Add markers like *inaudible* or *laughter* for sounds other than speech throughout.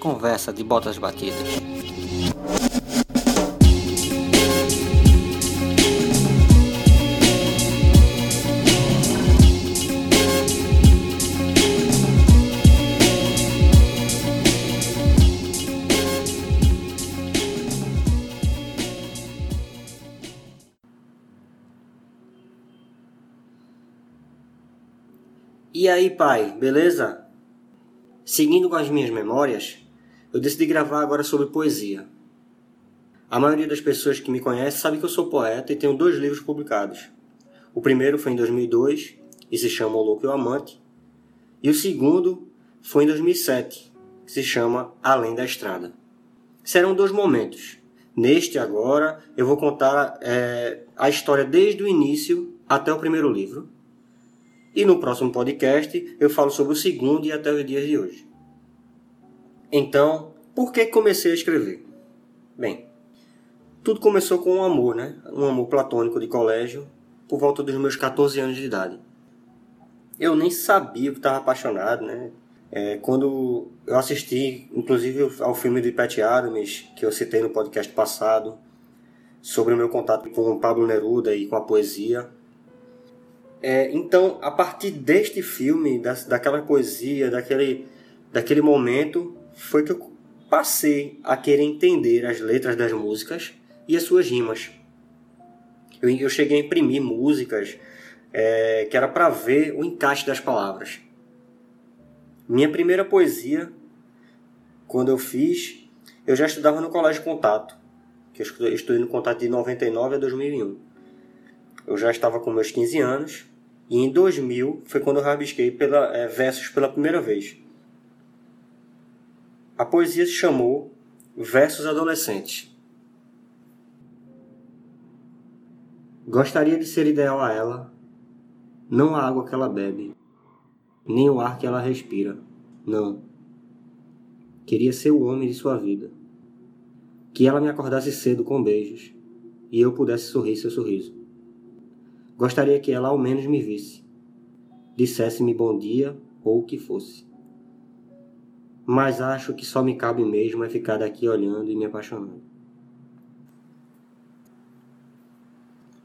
Conversa de botas batidas. E aí, pai, beleza? Seguindo com as minhas memórias, eu decidi gravar agora sobre poesia. A maioria das pessoas que me conhece sabe que eu sou poeta e tenho dois livros publicados. O primeiro foi em 2002 e se chama O Louco e o Amante, e o segundo foi em 2007, que se chama Além da Estrada. Serão dois momentos. Neste agora, eu vou contar é, a história desde o início até o primeiro livro e no próximo podcast eu falo sobre o segundo e até os dias de hoje. Então, por que comecei a escrever? Bem, tudo começou com um amor, né? Um amor platônico de colégio, por volta dos meus 14 anos de idade. Eu nem sabia que estava apaixonado, né? É, quando eu assisti, inclusive, ao filme de Pat Adams, que eu citei no podcast passado, sobre o meu contato com o Pablo Neruda e com a poesia, é, então, a partir deste filme, da, daquela poesia, daquele, daquele momento, foi que eu passei a querer entender as letras das músicas e as suas rimas. Eu, eu cheguei a imprimir músicas é, que era para ver o encaixe das palavras. Minha primeira poesia, quando eu fiz, eu já estudava no Colégio Contato, que eu estudei no Contato de 99 a 2001. Eu já estava com meus 15 anos e em 2000 foi quando eu rabisquei pela, é, versos pela primeira vez. A poesia se chamou Versos Adolescentes. Gostaria de ser ideal a ela, não a água que ela bebe, nem o ar que ela respira, não. Queria ser o homem de sua vida. Que ela me acordasse cedo com beijos e eu pudesse sorrir seu sorriso. Gostaria que ela ao menos me visse, dissesse-me bom dia ou o que fosse. Mas acho que só me cabe mesmo é ficar daqui olhando e me apaixonando.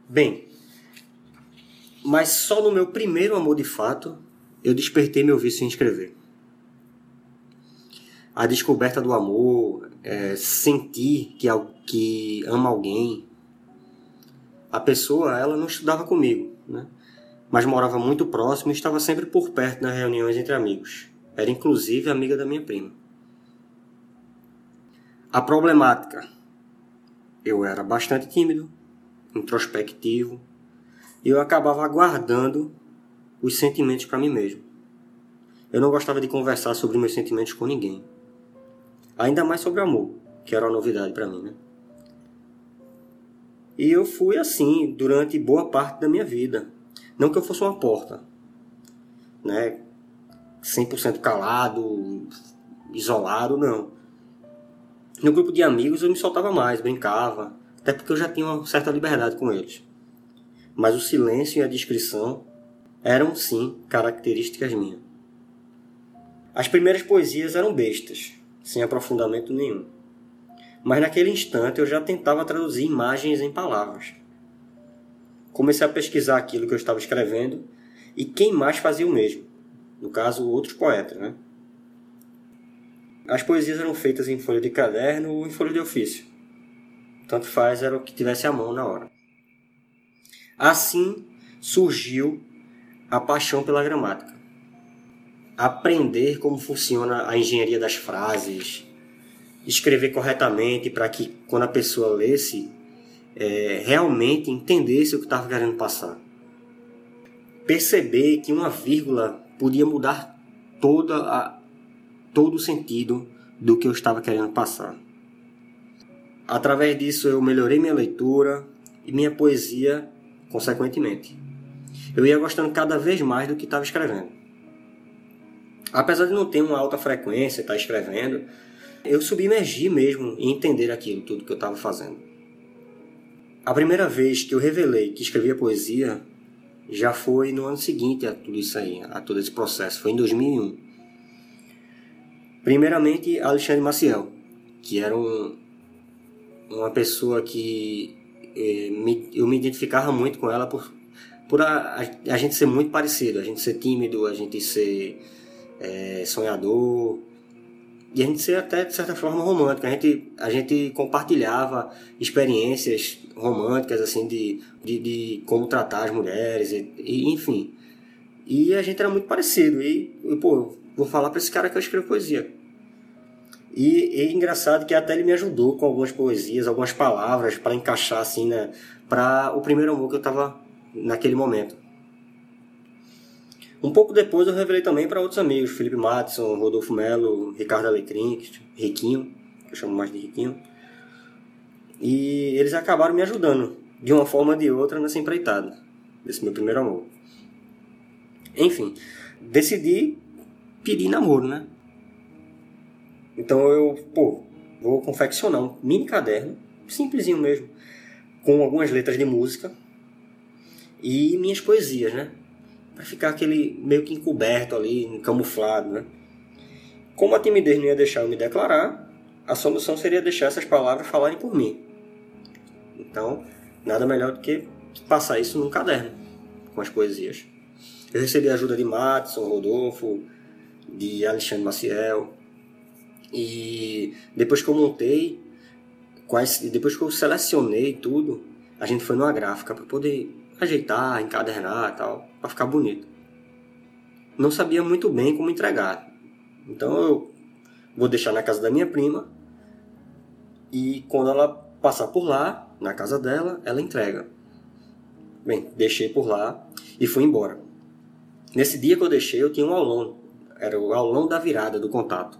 Bem, mas só no meu primeiro amor de fato eu despertei meu vício em escrever. A descoberta do amor, é, sentir que, que ama alguém, a pessoa ela não estudava comigo, né? mas morava muito próximo e estava sempre por perto nas reuniões entre amigos. Era inclusive amiga da minha prima. A problemática. Eu era bastante tímido, introspectivo, e eu acabava guardando os sentimentos para mim mesmo. Eu não gostava de conversar sobre meus sentimentos com ninguém. Ainda mais sobre amor, que era uma novidade para mim, né? E eu fui assim durante boa parte da minha vida. Não que eu fosse uma porta, né? 100% calado, isolado, não. No grupo de amigos eu me soltava mais, brincava, até porque eu já tinha uma certa liberdade com eles. Mas o silêncio e a discrição eram sim características minhas. As primeiras poesias eram bestas, sem aprofundamento nenhum mas naquele instante eu já tentava traduzir imagens em palavras. Comecei a pesquisar aquilo que eu estava escrevendo e quem mais fazia o mesmo, no caso, outros poetas. Né? As poesias eram feitas em folha de caderno ou em folha de ofício. Tanto faz, era o que tivesse à mão na hora. Assim surgiu a paixão pela gramática. Aprender como funciona a engenharia das frases, escrever corretamente para que quando a pessoa lesse é, realmente entendesse o que estava querendo passar. Perceber que uma vírgula podia mudar toda a, todo o sentido do que eu estava querendo passar. Através disso eu melhorei minha leitura e minha poesia consequentemente. Eu ia gostando cada vez mais do que estava escrevendo. Apesar de não ter uma alta frequência, estar tá escrevendo, eu submergi mesmo em entender aquilo, tudo que eu estava fazendo. A primeira vez que eu revelei que escrevia poesia já foi no ano seguinte a tudo isso aí, a todo esse processo, foi em 2001. Primeiramente, Alexandre Maciel, que era um, uma pessoa que eh, me, eu me identificava muito com ela por, por a, a, a, gente ser muito parecido, a gente ser tímido, a gente ser é, sonhador, e a gente ser até de certa forma romântico. A gente, a gente compartilhava experiências românticas, assim, de, de, de como tratar as mulheres, e, e, enfim. E a gente era muito parecido. E, pô, vou falar para esse cara que eu escrevo poesia. E é engraçado que até ele me ajudou com algumas poesias, algumas palavras para encaixar assim, né, para o primeiro amor que eu tava naquele momento. Um pouco depois eu revelei também para outros amigos, Felipe Matson, Rodolfo Melo, Ricardo Alecrim, Riquinho, que eu chamo mais de Riquinho. E eles acabaram me ajudando, de uma forma ou de outra, nessa empreitada, desse meu primeiro amor. Enfim, decidi pedir namoro, né? Então eu, pô, vou confeccionar um mini caderno, simplesinho mesmo, com algumas letras de música e minhas poesias, né? Para ficar aquele meio que encoberto ali, camuflado, né? Como a timidez não ia deixar eu me declarar, a solução seria deixar essas palavras falarem por mim. Então, nada melhor do que passar isso num caderno com as poesias. Eu recebi a ajuda de Matson, Rodolfo, de Alexandre Maciel, e depois que eu montei, quais, depois que eu selecionei tudo, a gente foi numa gráfica para poder ajeitar, encadernar e tal, para ficar bonito. Não sabia muito bem como entregar. Então eu vou deixar na casa da minha prima e quando ela passar por lá, na casa dela, ela entrega. Bem, deixei por lá e fui embora. Nesse dia que eu deixei, eu tinha um aulão. Era o aulão da virada do contato.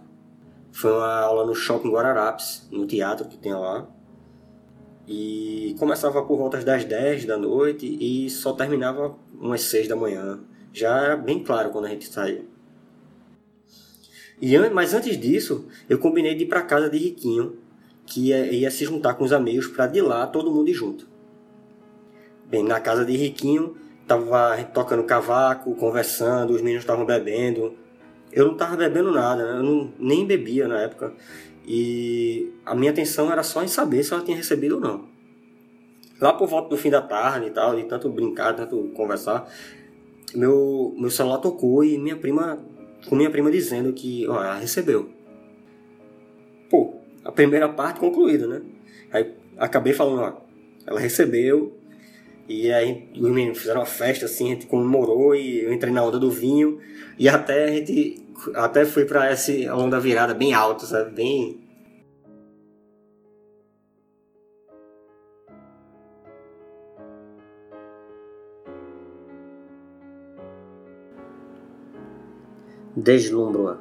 Foi uma aula no Shopping Guararapes, no teatro que tem lá. E começava por volta das 10 da noite e só terminava umas 6 da manhã. Já era bem claro quando a gente saía. E, mas antes disso, eu combinei de ir para casa de Riquinho, que ia, ia se juntar com os amigos para de lá todo mundo ir junto. Bem, na casa de Riquinho, tava tocando cavaco, conversando, os meninos estavam bebendo, eu não tava bebendo nada, né? eu não, nem bebia na época. E a minha atenção era só em saber se ela tinha recebido ou não. Lá por volta do fim da tarde e tal, de tanto brincar, tanto conversar, meu, meu celular tocou e minha prima, com minha prima dizendo que ó, ela recebeu. Pô, a primeira parte concluída, né? Aí acabei falando, ó, ela recebeu, e aí os meninos fizeram uma festa assim, a gente comemorou e eu entrei na onda do vinho. E até a gente até fui para esse onda virada bem alto, sabe? Bem. Deslumbro-a.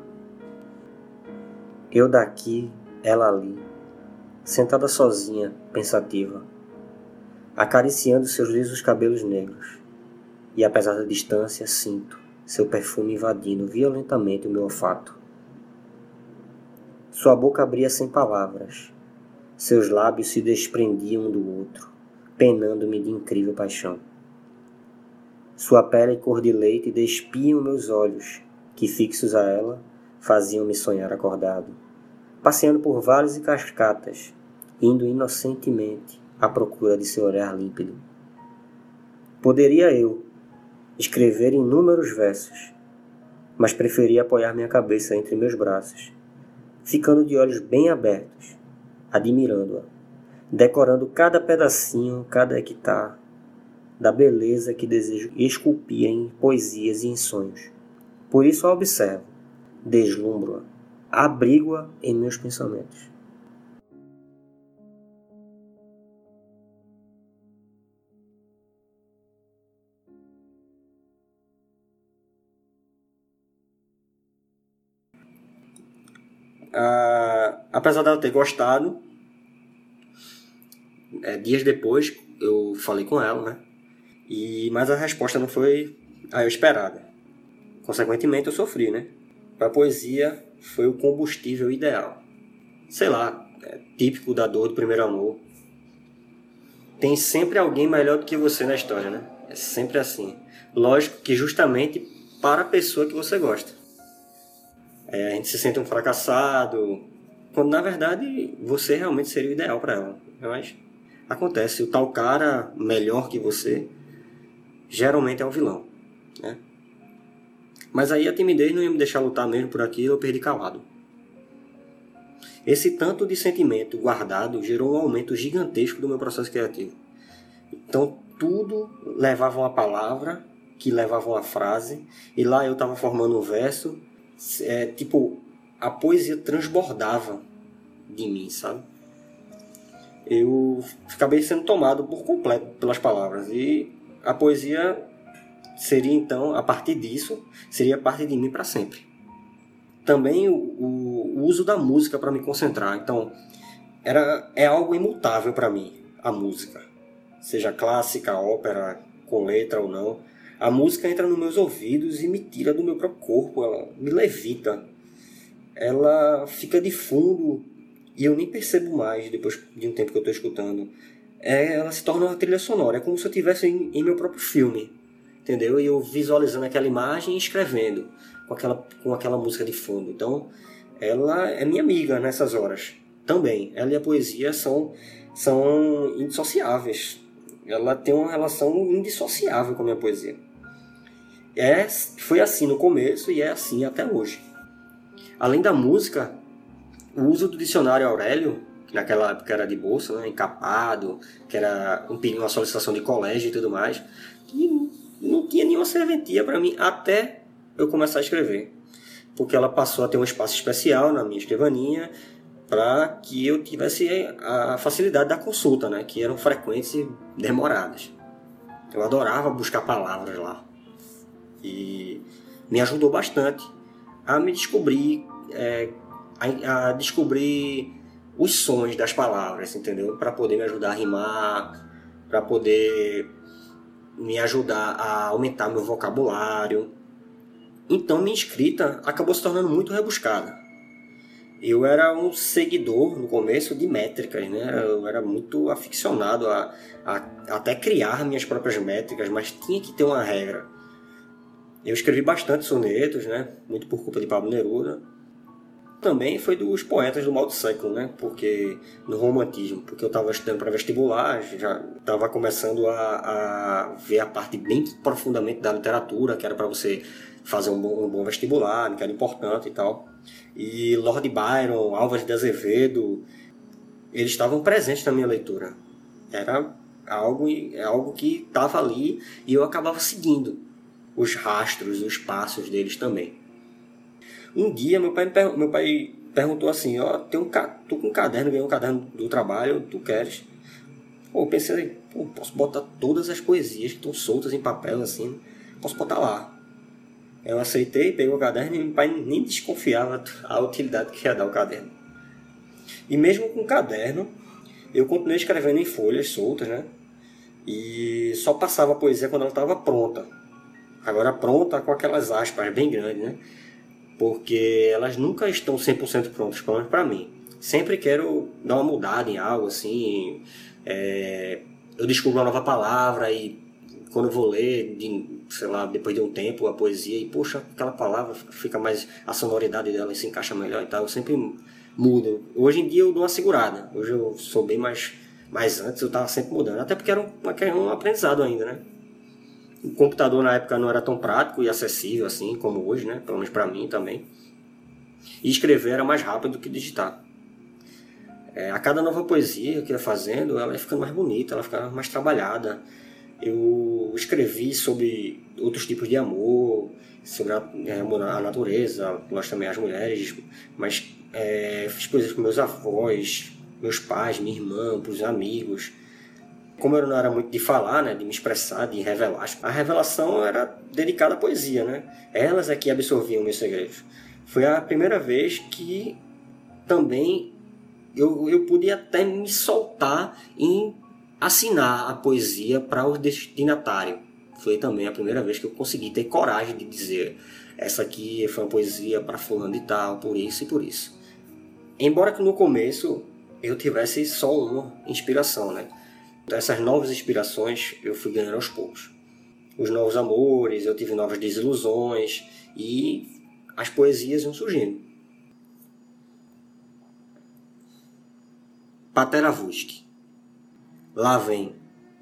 Eu daqui, ela ali, sentada sozinha, pensativa, acariciando seus lisos cabelos negros, e apesar da distância, sinto seu perfume invadindo violentamente o meu olfato. Sua boca abria sem palavras. Seus lábios se desprendiam um do outro, penando-me de incrível paixão. Sua pele cor de leite despiam meus olhos, que fixos a ela, faziam-me sonhar acordado, passeando por vales e cascatas, indo inocentemente à procura de seu olhar límpido. Poderia eu, escrever inúmeros versos, mas preferi apoiar minha cabeça entre meus braços, ficando de olhos bem abertos, admirando-a, decorando cada pedacinho, cada hectare da beleza que desejo esculpir em poesias e em sonhos. Por isso a observo, deslumbro-a, abrigo-a em meus pensamentos. Ah, apesar dela ter gostado, é, dias depois eu falei com ela, né? E, mas a resposta não foi a esperada. Consequentemente, eu sofri, né? A poesia, foi o combustível ideal. Sei lá, é típico da dor do primeiro amor. Tem sempre alguém melhor do que você na história, né? É sempre assim. Lógico que justamente para a pessoa que você gosta. É, a gente se sente um fracassado, quando na verdade você realmente seria o ideal para ela. Mas acontece, o tal cara melhor que você geralmente é o vilão, né? Mas aí a timidez não ia me deixar lutar mesmo por aquilo, eu perdi calado. Esse tanto de sentimento guardado gerou um aumento gigantesco do meu processo criativo. Então tudo levava uma palavra, que levava uma frase, e lá eu estava formando um verso, é, tipo, a poesia transbordava de mim, sabe? Eu acabei sendo tomado por completo pelas palavras, e a poesia seria então, a partir disso, seria parte de mim para sempre. Também o, o, o uso da música para me concentrar. Então, era, é algo imutável para mim, a música. Seja clássica, ópera, com letra ou não. A música entra nos meus ouvidos e me tira do meu próprio corpo, ela me levita. Ela fica de fundo e eu nem percebo mais depois de um tempo que eu estou escutando. É, ela se torna uma trilha sonora, é como se eu estivesse em, em meu próprio filme entendeu? E eu visualizando aquela imagem e escrevendo com aquela, com aquela música de fundo. Então, ela é minha amiga nessas horas também. Ela e a poesia são, são indissociáveis. Ela tem uma relação indissociável com a minha poesia. É, foi assim no começo e é assim até hoje. Além da música, o uso do dicionário Aurélio, que naquela época era de bolsa, né, encapado, que era um, uma solicitação de colégio e tudo mais, e não tinha nenhuma serventia para mim até eu começar a escrever. Porque ela passou a ter um espaço especial na minha escrivaninha para que eu tivesse a facilidade da consulta, né? que eram frequentes e demoradas. Eu adorava buscar palavras lá. E me ajudou bastante a me descobrir, é, a, a descobrir os sons das palavras, entendeu? Para poder me ajudar a rimar, para poder me ajudar a aumentar meu vocabulário. Então minha escrita acabou se tornando muito rebuscada. Eu era um seguidor no começo de métricas, né? Eu era muito aficionado a, a até criar minhas próprias métricas, mas tinha que ter uma regra. Eu escrevi bastante sonetos, né? Muito por culpa de Pablo Neruda também foi dos poetas do Malto Século, né? Porque no romantismo, porque eu estava estudando para vestibular, já estava começando a, a, ver a parte bem profundamente da literatura, que era para você fazer um bom, um bom, vestibular, que era importante e tal. E Lord Byron, Álvares de Azevedo, eles estavam presentes na minha leitura. Era algo, algo que estava ali e eu acabava seguindo os rastros, os passos deles também. Um dia meu pai, meu pai perguntou assim, ó, tem um, tô com um caderno, ganhei um caderno do trabalho, tu queres? Pô, eu pensei, pô, posso botar todas as poesias que estão soltas em papel assim, posso botar lá. Eu aceitei, peguei o caderno e meu pai nem desconfiava a utilidade que ia dar o caderno. E mesmo com o caderno, eu continuei escrevendo em folhas soltas, né? E só passava a poesia quando ela estava pronta. Agora pronta com aquelas aspas bem grandes, né? porque elas nunca estão 100% prontas, pelo menos para mim. Sempre quero dar uma mudada em algo, assim. É, eu descubro uma nova palavra e quando eu vou ler, de, sei lá, depois de um tempo, a poesia, e poxa, aquela palavra fica mais. a sonoridade dela se encaixa melhor e tal. Eu sempre mudo. Hoje em dia eu dou uma segurada. Hoje eu sou bem mais. Mas antes eu estava sempre mudando. Até porque era um, um aprendizado ainda, né? O computador na época não era tão prático e acessível assim como hoje, né? Pelo menos para mim também. E escrever era mais rápido do que digitar. É, a cada nova poesia que eu ia fazendo, ela ia ficando mais bonita, ela ficava mais trabalhada. Eu escrevi sobre outros tipos de amor, sobre a, é, a natureza, nós também as mulheres, mas é, fiz coisas com meus avós, meus pais, minha irmã, para os amigos como eu não era muito de falar, né, de me expressar, de revelar, a revelação era dedicada à poesia, né? Elas é que absorviam meus segredos. Foi a primeira vez que também eu, eu pude até me soltar em assinar a poesia para o destinatário. Foi também a primeira vez que eu consegui ter coragem de dizer essa aqui foi uma poesia para fulano e tal, por isso e por isso. Embora que no começo eu tivesse só uma inspiração, né? Essas novas inspirações eu fui ganhando aos poucos. Os novos amores, eu tive novas desilusões e as poesias iam surgindo. Pateravuski. Lá vem,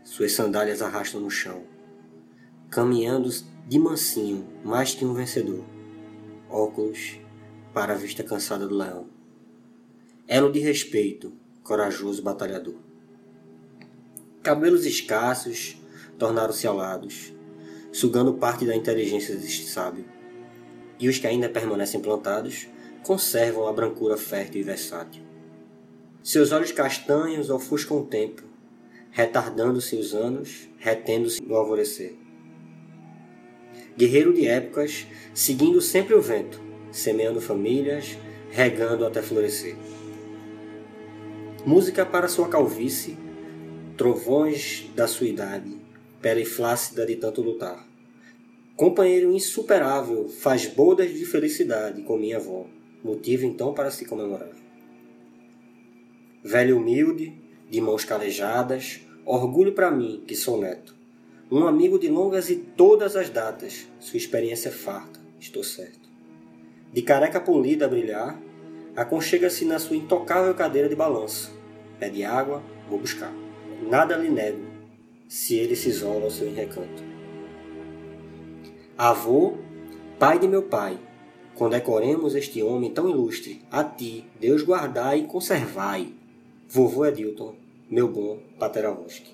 suas sandálias arrastam no chão, caminhando de mansinho, mais que um vencedor. Óculos para a vista cansada do leão. Elo de respeito, corajoso batalhador. Cabelos escassos tornaram-se alados, sugando parte da inteligência deste sábio. E os que ainda permanecem plantados conservam a brancura fértil e versátil. Seus olhos castanhos ofuscam o tempo, retardando-se os anos, retendo-se no alvorecer. Guerreiro de épocas, seguindo sempre o vento, semeando famílias, regando até florescer. Música para sua calvície, trovões da sua idade, pele flácida de tanto lutar. Companheiro insuperável, faz bodas de felicidade com minha avó, motivo então para se comemorar. Velho humilde, de mãos calejadas, orgulho para mim, que sou neto. Um amigo de longas e todas as datas, sua experiência é farta, estou certo. De careca polida a brilhar, aconchega-se na sua intocável cadeira de balanço. Pede água, vou buscar. Nada lhe nego, se ele se isola ao seu recanto. Avô, pai de meu pai, condecoremos este homem tão ilustre, a ti, Deus guardai e conservai, Vovô Edilton, meu bom Pateravosky.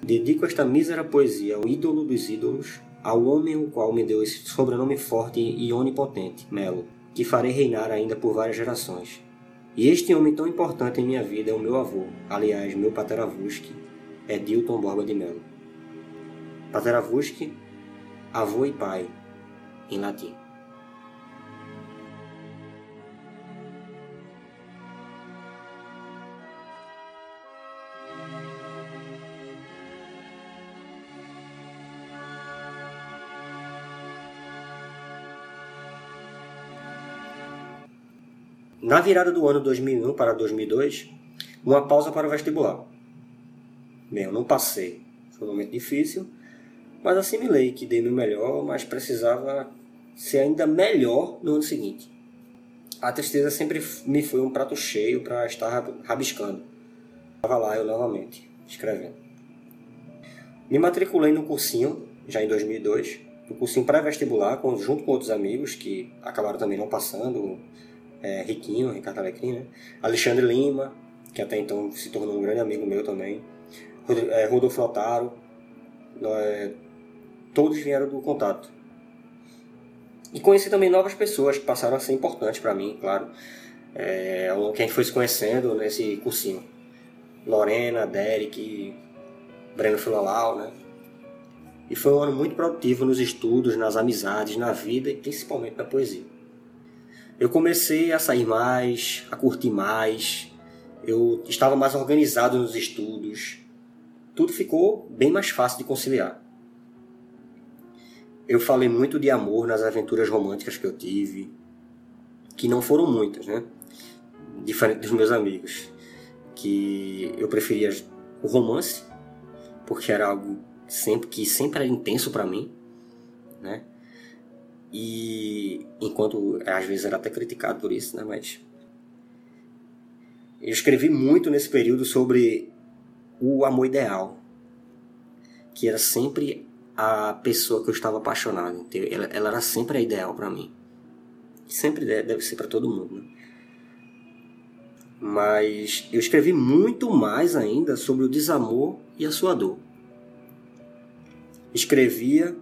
Dedico esta mísera poesia ao ídolo dos ídolos, ao homem o qual me deu esse sobrenome forte e onipotente, Melo, que farei reinar ainda por várias gerações. E este homem tão importante em minha vida é o meu avô, aliás, meu Pateravusky, Edilton Borba de Melo. Pateravusky, avô e pai, em latim. Na virada do ano 2001 para 2002, uma pausa para o vestibular. Bem, eu não passei. Foi um momento difícil, mas assimilei que dei meu melhor, mas precisava ser ainda melhor no ano seguinte. A tristeza sempre me foi um prato cheio para estar rabiscando. Estava lá eu novamente, escrevendo. Me matriculei no cursinho, já em 2002, no cursinho pré-vestibular, junto com outros amigos que acabaram também não passando, é, Riquinho, Ricardo Alecrim, né? Alexandre Lima, que até então se tornou um grande amigo meu também, é, Rodolfo Lautaro, é, todos vieram do contato. E conheci também novas pessoas que passaram a ser importantes para mim, claro, é, a gente foi se conhecendo nesse cursinho. Lorena, Derek, Breno Filalau, né? E foi um ano muito produtivo nos estudos, nas amizades, na vida e principalmente na poesia eu comecei a sair mais, a curtir mais, eu estava mais organizado nos estudos, tudo ficou bem mais fácil de conciliar. Eu falei muito de amor nas aventuras românticas que eu tive, que não foram muitas, né? Diferente dos meus amigos, que eu preferia o romance, porque era algo sempre que sempre era intenso para mim, né? E enquanto às vezes era até criticado por isso, né? Mas eu escrevi muito nesse período sobre o amor ideal, que era sempre a pessoa que eu estava apaixonado. Ela, ela era sempre a ideal para mim. Sempre deve ser para todo mundo, né? Mas eu escrevi muito mais ainda sobre o desamor e a sua dor. Escrevia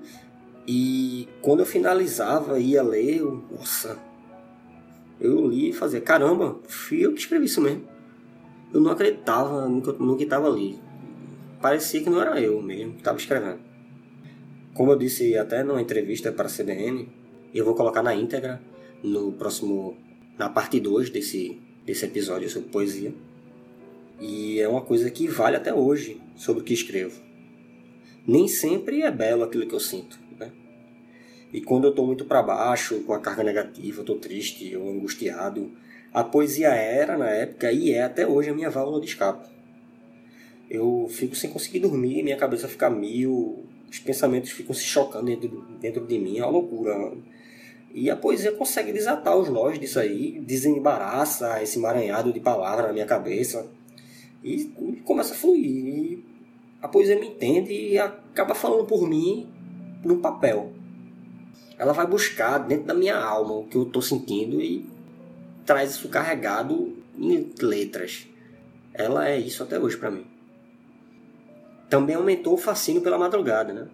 e quando eu finalizava, ia ler, eu, nossa, eu li e fazia, caramba, fui eu que escrevi isso mesmo. Eu não acreditava no que, estava ali. Parecia que não era eu mesmo que estava escrevendo. Como eu disse até numa entrevista para a CBN, eu vou colocar na íntegra no próximo, na parte 2 desse, desse episódio sobre poesia. E é uma coisa que vale até hoje sobre o que escrevo. Nem sempre é belo aquilo que eu sinto e quando eu estou muito para baixo, com a carga negativa, estou triste ou angustiado, a poesia era na época e é até hoje a minha válvula de escape. Eu fico sem conseguir dormir, minha cabeça fica mil, os pensamentos ficam se chocando dentro, dentro de mim, é uma loucura. E a poesia consegue desatar os nós disso aí, desembaraça esse emaranhado de palavras na minha cabeça e começa a fluir. E a poesia me entende e acaba falando por mim no papel. Ela vai buscar dentro da minha alma o que eu estou sentindo e traz isso carregado em letras. Ela é isso até hoje para mim. Também aumentou o fascínio pela madrugada, né?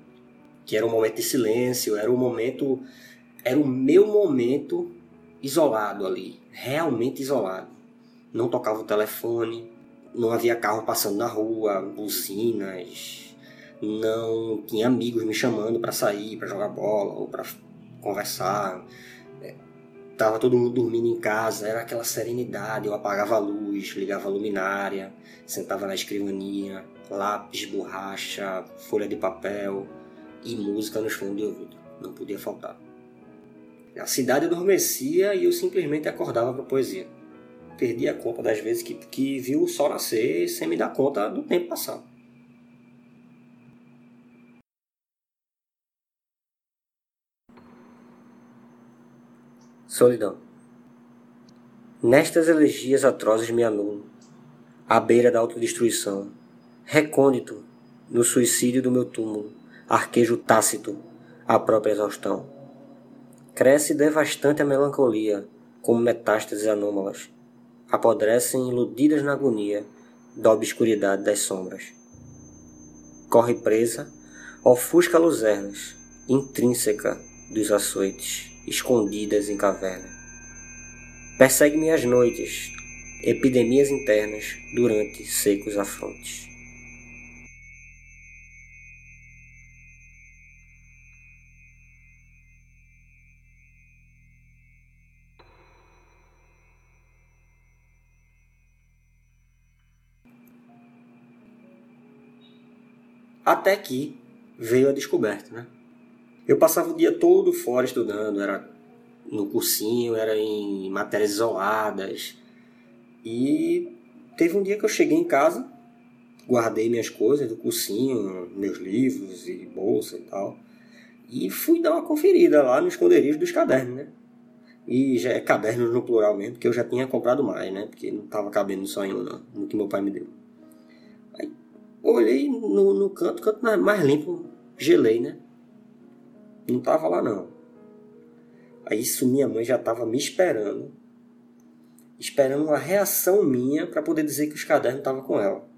Que era um momento de silêncio, era um momento era o meu momento isolado ali, realmente isolado. Não tocava o telefone, não havia carro passando na rua, buzinas, não tinha amigos me chamando para sair, para jogar bola ou para conversar. É, tava todo mundo dormindo em casa, era aquela serenidade. Eu apagava a luz, ligava a luminária, sentava na escrivaninha, lápis, borracha, folha de papel e música nos fones de ouvido. Não podia faltar. A cidade adormecia e eu simplesmente acordava para poesia. Perdi a conta das vezes que, que vi o sol nascer sem me dar conta do tempo passar. Solidão. Nestas elegias atrozes me anulo, à beira da autodestruição, recôndito, no suicídio do meu túmulo, arquejo tácito, a própria exaustão. Cresce devastante a melancolia, como metástases anômalas. Apodrecem iludidas na agonia da obscuridade das sombras. Corre presa, ofusca luzernas, intrínseca dos açoites, escondidas em caverna. Persegue-me as noites, epidemias internas durante secos afrontes. Até que veio a descoberta, né? Eu passava o dia todo fora estudando, era no cursinho, era em matérias isoladas. E teve um dia que eu cheguei em casa, guardei minhas coisas do cursinho, meus livros e bolsa e tal, e fui dar uma conferida lá no esconderijo dos cadernos, né? E já é cadernos no plural mesmo, porque eu já tinha comprado mais, né? Porque não tava cabendo só em um, não, no que meu pai me deu. Aí olhei no, no canto, canto mais limpo, gelei, né? Não tava lá não. Aí isso minha mãe já tava me esperando, esperando uma reação minha para poder dizer que os cadernos estavam com ela.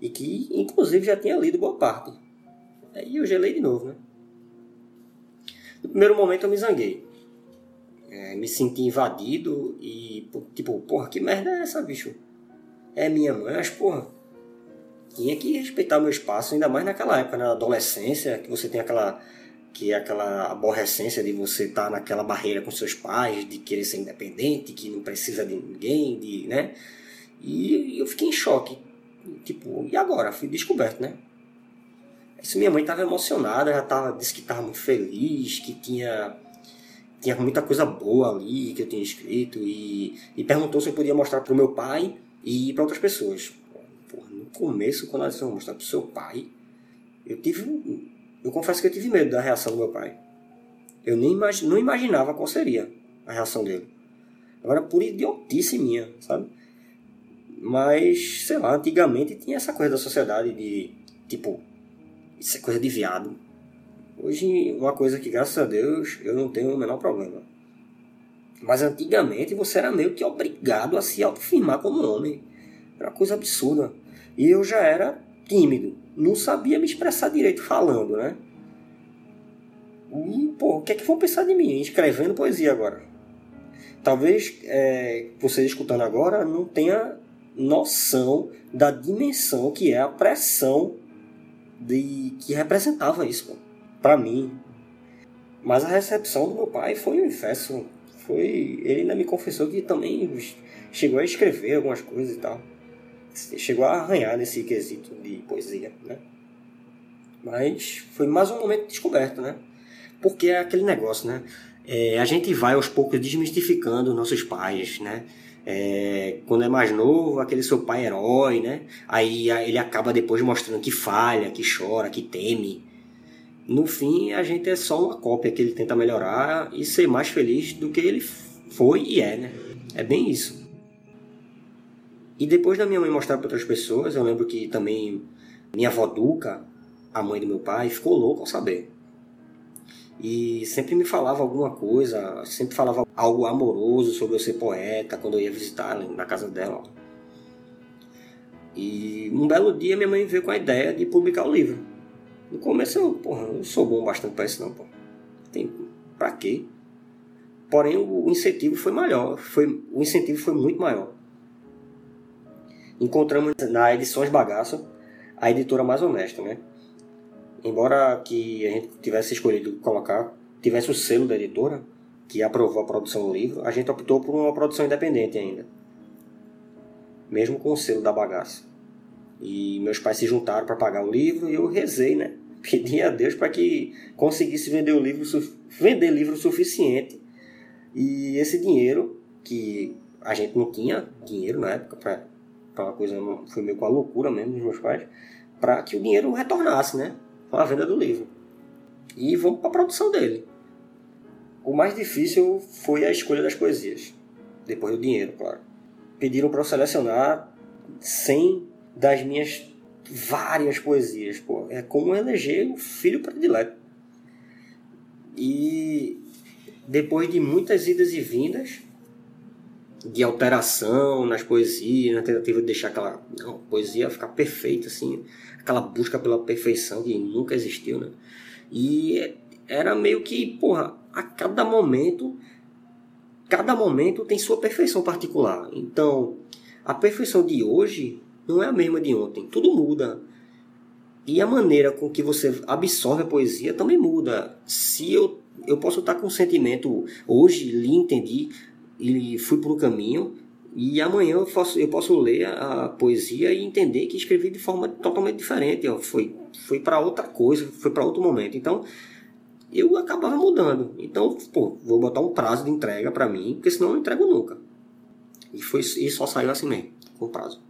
E que inclusive já tinha lido boa parte. Aí eu gelei de novo, né? No primeiro momento eu me zanguei. É, me senti invadido e tipo, porra, que merda é essa, bicho? É minha mãe, mas porra, tinha que respeitar o meu espaço, ainda mais naquela época, na adolescência, que você tem aquela que é aquela aborrecência de você estar tá naquela barreira com seus pais, de querer ser independente, que não precisa de ninguém, de, né? E eu fiquei em choque. Tipo, e agora? Fui descoberto, né? Isso minha mãe estava emocionada, já tava, disse que estava muito feliz, que tinha tinha muita coisa boa ali que eu tinha escrito e, e perguntou se eu podia mostrar para o meu pai e para outras pessoas começo, quando ela disse, vou mostrar pro seu pai, eu tive. Eu confesso que eu tive medo da reação do meu pai. Eu nem não imaginava qual seria a reação dele. Agora, por idiotice minha, sabe? Mas, sei lá, antigamente tinha essa coisa da sociedade de, tipo, isso é coisa de viado. Hoje, uma coisa que, graças a Deus, eu não tenho o menor problema. Mas antigamente você era meio que obrigado a se autoafirmar como homem. Era uma coisa absurda. E eu já era tímido, não sabia me expressar direito falando, né? E, pô, o que é que vão pensar de mim escrevendo poesia agora? Talvez é, você escutando agora não tenha noção da dimensão que é a pressão de que representava isso para mim. Mas a recepção do meu pai foi um inferno. Foi, ele ainda me confessou que também chegou a escrever algumas coisas e tal chegou a arranhar nesse quesito de poesia, né? Mas foi mais um momento de descoberta, né? Porque é aquele negócio, né? É, a gente vai aos poucos desmistificando nossos pais, né? É, quando é mais novo, aquele seu pai herói, né? Aí ele acaba depois mostrando que falha, que chora, que teme. no fim a gente é só uma cópia que ele tenta melhorar e ser mais feliz do que ele foi e é, né? É bem isso. E depois da minha mãe mostrar para outras pessoas, eu lembro que também minha avó Duca, a mãe do meu pai, ficou louca ao saber. E sempre me falava alguma coisa, sempre falava algo amoroso sobre eu ser poeta quando eu ia visitar na casa dela. E um belo dia minha mãe veio com a ideia de publicar o livro. No começo eu, porra, eu sou bom bastante para isso não, pô. Tem para quê? Porém o incentivo foi maior, foi o incentivo foi muito maior. Encontramos na Edições Bagaço a editora mais honesta, né? Embora que a gente tivesse escolhido colocar, tivesse o selo da editora que aprovou a produção do livro, a gente optou por uma produção independente ainda. Mesmo com o selo da bagaça. E meus pais se juntaram para pagar o livro e eu rezei, né? *laughs* Pedi a Deus para que conseguisse vender o livro, vender livro suficiente. E esse dinheiro, que a gente não tinha dinheiro na época para uma coisa, foi meio com a loucura mesmo dos meus pais, para que o dinheiro retornasse, né? Com a venda do livro. E vamos para a produção dele. O mais difícil foi a escolha das poesias. Depois do dinheiro, claro. Pediram para eu selecionar 100 das minhas várias poesias. Pô, é como eleger o filho predileto. E depois de muitas idas e vindas, de alteração nas poesias, na tentativa de deixar aquela não, poesia ficar perfeita, assim, aquela busca pela perfeição que nunca existiu, né? E era meio que, porra, a cada momento, cada momento tem sua perfeição particular. Então, a perfeição de hoje não é a mesma de ontem. Tudo muda. E a maneira com que você absorve a poesia também muda. Se eu, eu posso estar com um sentimento, hoje li, entendi, e fui por um caminho, e amanhã eu posso, eu posso ler a poesia e entender que escrevi de forma totalmente diferente. Foi, foi para outra coisa, foi para outro momento. Então, eu acabava mudando. Então, pô, vou botar um prazo de entrega para mim, porque senão eu não entrego nunca. E, foi, e só saiu assim mesmo, com prazo.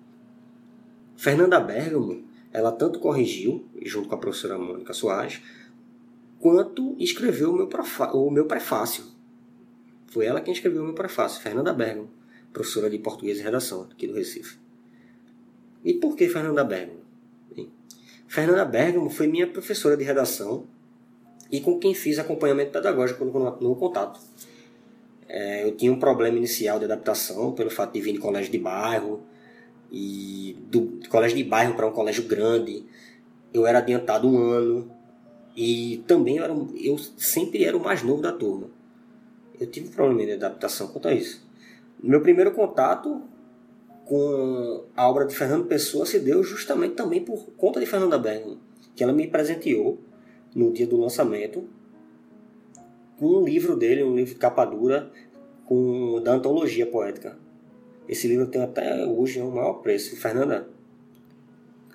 Fernanda Bergamo, ela tanto corrigiu, junto com a professora Mônica Soares, quanto escreveu o meu, o meu prefácio. Foi ela quem escreveu o meu prefácio, Fernanda Bergamo, professora de português e redação aqui do Recife. E por que Fernanda Bergamo? Bem, Fernanda Bergamo foi minha professora de redação e com quem fiz acompanhamento pedagógico no, no contato. É, eu tinha um problema inicial de adaptação pelo fato de vir de colégio de bairro, e do colégio de bairro para um colégio grande. Eu era adiantado um ano e também eu, era, eu sempre era o mais novo da turma. Eu tive problema de adaptação quanto a isso. Meu primeiro contato com a obra de Fernando Pessoa se deu justamente também por conta de Fernanda Bergman, que ela me presenteou no dia do lançamento com um livro dele, um livro de capa dura com, da antologia poética esse livro tem até hoje o maior preço. Fernanda,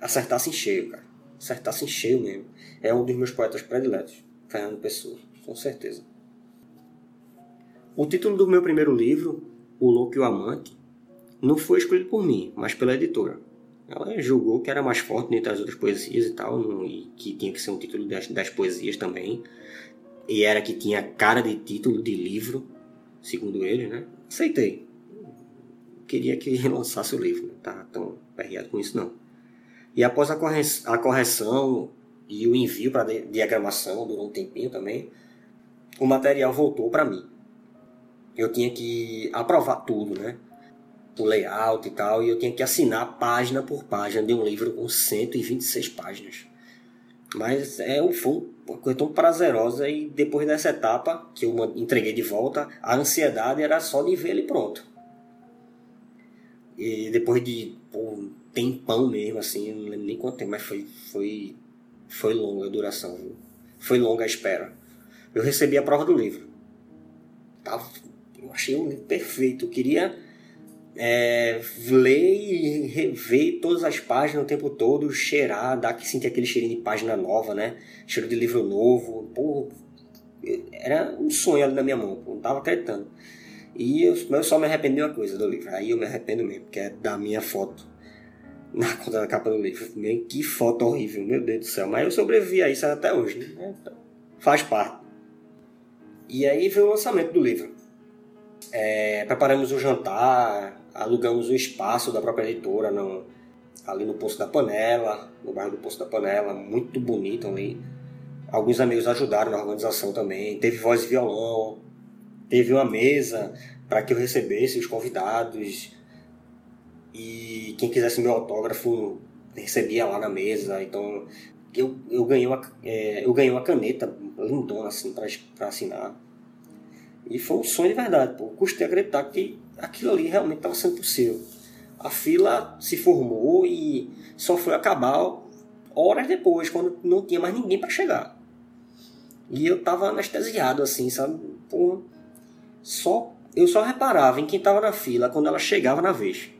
acertasse em cheio, cara. Acertasse em cheio mesmo. É um dos meus poetas prediletos. Fernando Pessoa, com certeza. O título do meu primeiro livro, O Louco e o Amante, não foi escolhido por mim, mas pela editora. Ela julgou que era mais forte entre as outras poesias e tal, e que tinha que ser um título das, das poesias também. E era que tinha cara de título de livro, segundo ele, né? Aceitei queria que *laughs* lançasse o livro, não estava tão perreado com isso não. E após a, corre a correção e o envio para diagramação, durou um tempinho também, o material voltou para mim. Eu tinha que aprovar tudo, né? O layout e tal, e eu tinha que assinar página por página de um livro com 126 páginas. Mas é um, foi uma coisa tão prazerosa e depois dessa etapa que eu entreguei de volta, a ansiedade era só de ver ele pronto. E depois de um tempão mesmo, assim, não lembro nem quanto tempo, mas foi, foi, foi longa a duração, viu? Foi longa a espera. Eu recebi a prova do livro. Tava, eu achei um livro perfeito. Eu queria é, ler e rever todas as páginas o tempo todo, cheirar, dar que sentir aquele cheirinho de página nova, né? Cheiro de livro novo. Pô, era um sonho ali na minha mão, não tava acreditando. E eu, eu só me arrependi de uma coisa do livro. Aí eu me arrependo mesmo, que é da minha foto *laughs* na conta da capa do livro. Que foto horrível, meu Deus do céu. Mas eu sobrevivi a isso até hoje, né? Faz parte. E aí veio o lançamento do livro. É, preparamos o jantar, alugamos o espaço da própria editora no, ali no Poço da Panela, no bairro do Poço da Panela, muito bonito ali. Alguns amigos ajudaram na organização também. Teve voz e violão, teve uma mesa para que eu recebesse os convidados e quem quisesse meu autógrafo recebia lá na mesa. Então eu, eu, ganhei, uma, é, eu ganhei uma caneta lindona assim para assinar. E foi um sonho de verdade, pô. Custei acreditar que aquilo ali realmente estava sendo possível. A fila se formou e só foi acabar horas depois, quando não tinha mais ninguém para chegar. E eu tava anestesiado assim, sabe? Pô, só eu só reparava em quem tava na fila quando ela chegava na vez.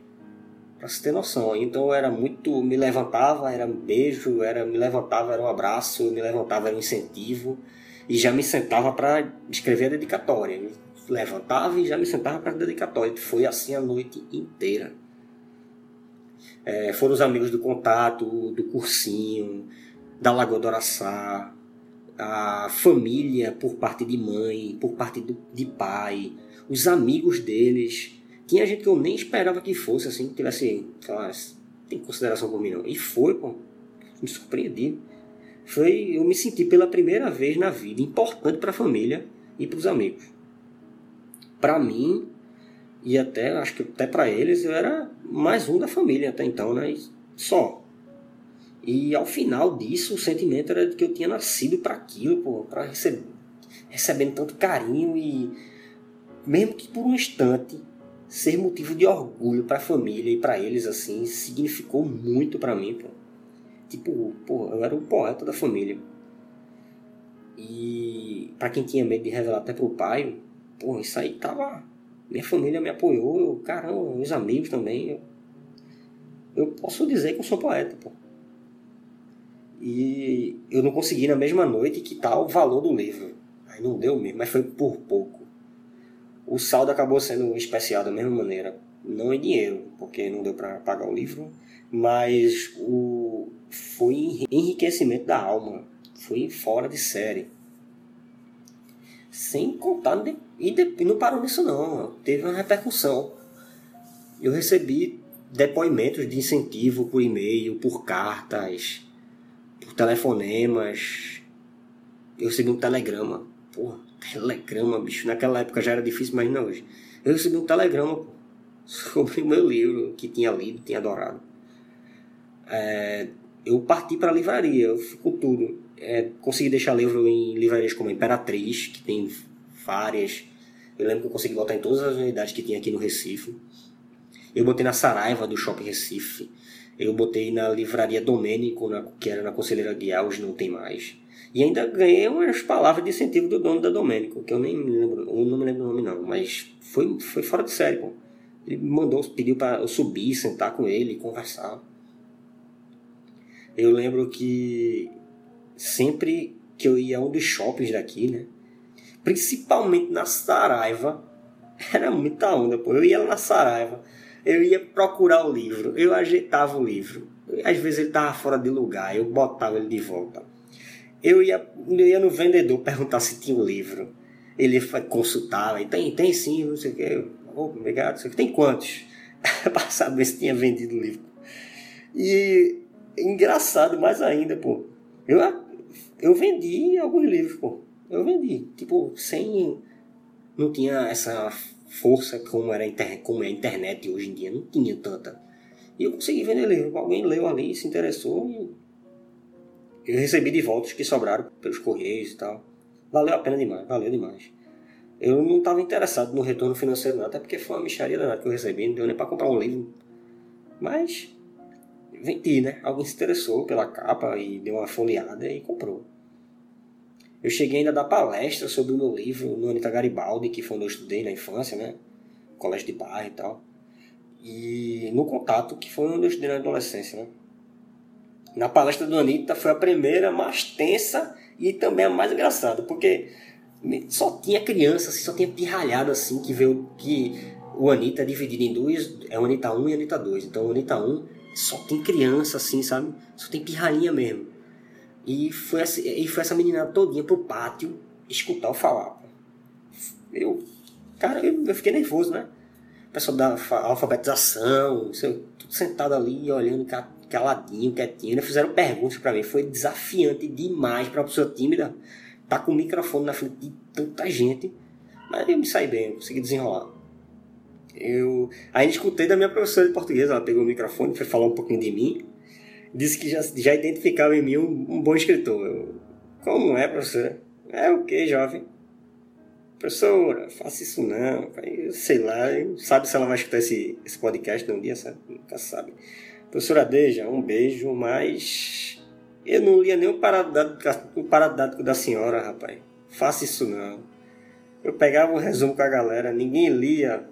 Pra você ter noção. Então era muito. Me levantava, era um beijo, era, me levantava, era um abraço, me levantava, era um incentivo. E já me sentava para escrever a dedicatória. levantava e já me sentava para a dedicatória. Foi assim a noite inteira. É, foram os amigos do contato, do cursinho, da Lagoa do Araçá, a família por parte de mãe, por parte do, de pai, os amigos deles. Tinha gente que eu nem esperava que fosse assim, que tivesse, falasse, tem consideração por mim não. E foi, pô, me surpreendi. Foi, eu me senti pela primeira vez na vida importante para a família e para os amigos. Para mim, e até, acho que até para eles, eu era mais um da família até então, né? Só. E ao final disso, o sentimento era de que eu tinha nascido para aquilo, pô, para receber recebendo tanto carinho e mesmo que por um instante ser motivo de orgulho para a família e para eles assim, significou muito para mim, pô. Tipo, pô, eu era o poeta da família. E para quem tinha medo de revelar até pro pai, pô, isso aí tava minha família me apoiou, eu, caramba, meus amigos também. Eu, eu posso dizer que eu sou poeta, pô. E eu não consegui na mesma noite que tal o valor do livro. Aí não deu mesmo, mas foi por pouco. O saldo acabou sendo especial da mesma maneira. Não em dinheiro, porque não deu para pagar o livro, mas o foi enriquecimento da alma. Foi fora de série. Sem contar e, de, e não parou nisso não, teve uma repercussão. Eu recebi depoimentos de incentivo por e-mail, por cartas, por telefonemas. Eu recebi um telegrama. Porra, telegrama, bicho. Naquela época já era difícil, mas não hoje. Eu recebi um telegrama pô, *laughs* sobre o meu livro, que tinha lido, tinha adorado. É, eu parti para a livraria, eu fui com tudo. É, consegui deixar livro em livrarias como Imperatriz, que tem várias. Eu lembro que eu consegui botar em todas as unidades que tinha aqui no Recife. Eu botei na Saraiva do Shopping Recife. Eu botei na livraria Domênico, na, que era na Conselheira Guiar, hoje não tem mais. E ainda ganhei umas palavras de incentivo do dono da Domênico, que eu nem me lembro, eu não me lembro o nome não, mas foi, foi fora de série, pô. Ele mandou, pediu para eu subir, sentar com ele, conversar. Eu lembro que sempre que eu ia a um dos shoppings daqui, né? principalmente na Saraiva, *laughs* era muita onda, pô. Eu ia lá na Saraiva, eu ia procurar o livro, eu ajeitava o livro. Às vezes ele tava fora de lugar, eu botava ele de volta. Eu ia, eu ia no vendedor perguntar se tinha o um livro. Ele consultava, e tem, tem sim, não sei o que. Oh, obrigado, sei que. Tem quantos? *laughs* para saber se tinha vendido o livro. E engraçado mais ainda, pô. Eu, eu vendi alguns livros, pô eu vendi. Tipo, sem. Não tinha essa força como, era inter... como é a internet hoje em dia, não tinha tanta. E eu consegui vender livro. Alguém leu ali, se interessou e. Eu recebi de voltas que sobraram pelos correios e tal. Valeu a pena demais, valeu demais. Eu não estava interessado no retorno financeiro, não, até porque foi uma micharia danada que eu recebi, não deu nem para comprar um livro. Mas vendi, né? Alguém se interessou pela capa e deu uma folheada e comprou. Eu cheguei ainda a dar palestra sobre o meu livro no Anita Garibaldi, que foi onde eu estudei na infância, né? Colégio de bairro e tal. E no Contato, que foi onde eu estudei na adolescência, né? Na palestra do Anitta foi a primeira mais tensa e também a mais engraçada, porque só tinha criança, assim, só tinha pirralhado assim, que veio que o Anitta é dividido em duas, é o Anitta 1 e o Anitta 2. Então o Anitta 1 só tem criança, assim, sabe? Só tem pirrainha mesmo. E foi, essa, e foi essa menina todinha pro pátio escutar eu falar. Eu, cara, eu, eu fiquei nervoso, né? O pessoal da alfabetização, tudo sentado ali, olhando caladinho, quietinho. Eles fizeram perguntas para mim. Foi desafiante demais para uma pessoa tímida tá com o microfone na frente de tanta gente. Mas eu me saí bem, consegui desenrolar. Eu ainda escutei da minha professora de português, ela pegou o microfone, foi falar um pouquinho de mim, disse que já, já identificava em mim um, um bom escritor. Eu, Como é, professora? É o que, jovem? Professora, faça isso não. Eu sei lá, sabe se ela vai escutar esse, esse podcast um dia, sabe? Nunca sabe. Professora Deja, um beijo, mas eu não lia nem o paradático, o paradático da senhora, rapaz. Faça isso não. Eu pegava um resumo com a galera, ninguém lia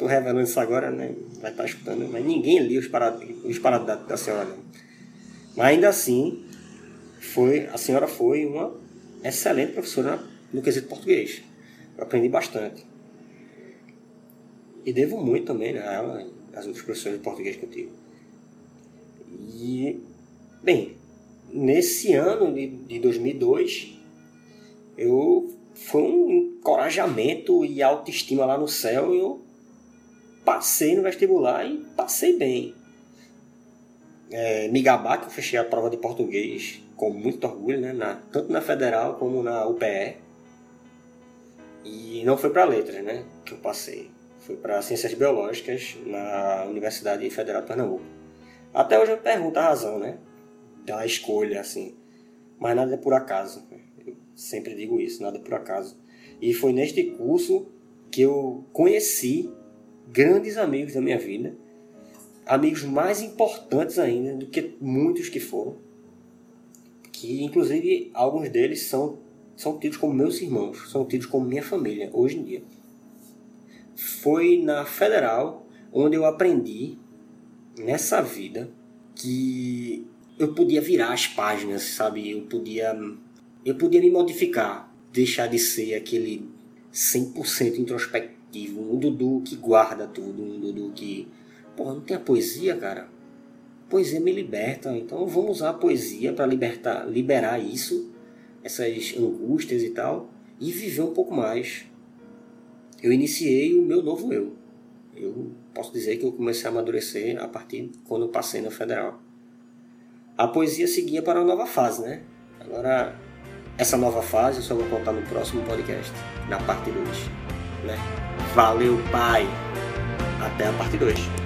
Tô revelando isso agora, né? Vai estar tá escutando, mas ninguém lia os, parad... os paradáticos da senhora, não. Mas ainda assim, foi, a senhora foi uma excelente professora no quesito português. Eu aprendi bastante. E devo muito também né, a ela, as outras professores de português que eu tive. E, bem, nesse ano de, de 2002, eu foi um encorajamento e autoestima lá no céu. Eu passei no vestibular e passei bem. É, me gabar que eu fechei a prova de português com muito orgulho, né? Na, tanto na Federal como na UPE. E não foi para letras, né? Que eu passei. Foi para Ciências Biológicas na Universidade Federal de Pernambuco. Até hoje eu pergunto a razão, né? Da escolha, assim. Mas nada é por acaso. Eu sempre digo isso, nada é por acaso. E foi neste curso que eu conheci grandes amigos da minha vida, amigos mais importantes ainda do que muitos que foram, que inclusive alguns deles são, são tidos como meus irmãos, são tidos como minha família hoje em dia. Foi na Federal onde eu aprendi nessa vida que eu podia virar as páginas, sabe? Eu podia eu podia me modificar, deixar de ser aquele 100% introspectivo um Dudu que guarda tudo, um Dudu que. Porra, não tem a poesia, cara? Poesia me liberta, então vamos usar a poesia para libertar, liberar isso, essas angústias e tal, e viver um pouco mais. Eu iniciei o meu novo eu. Eu posso dizer que eu comecei a amadurecer a partir quando eu passei na federal. A poesia seguia para a nova fase, né? Agora, essa nova fase eu só vou contar no próximo podcast, na parte 2, né? Valeu, pai. Até a parte 2.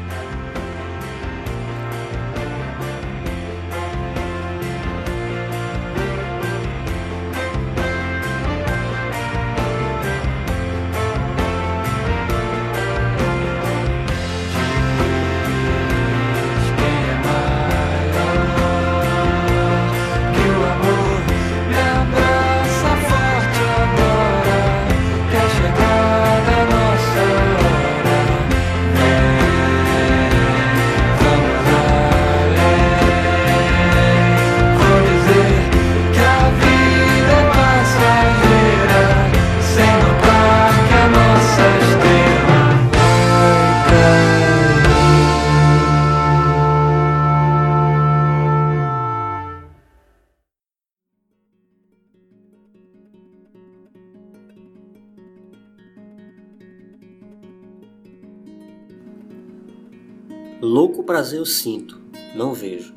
Louco prazer eu sinto, não vejo.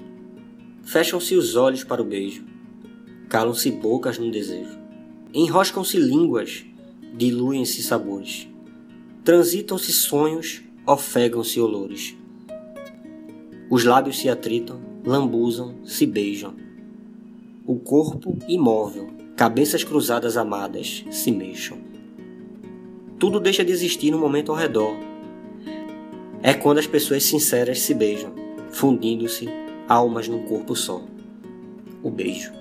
Fecham-se os olhos para o beijo, calam-se bocas no desejo. Enroscam-se línguas, diluem-se sabores. Transitam-se sonhos, ofegam-se olores. Os lábios se atritam, lambuzam, se beijam. O corpo imóvel, cabeças cruzadas amadas, se mexam. Tudo deixa de existir no momento ao redor, é quando as pessoas sinceras se beijam, fundindo-se almas num corpo só. O beijo.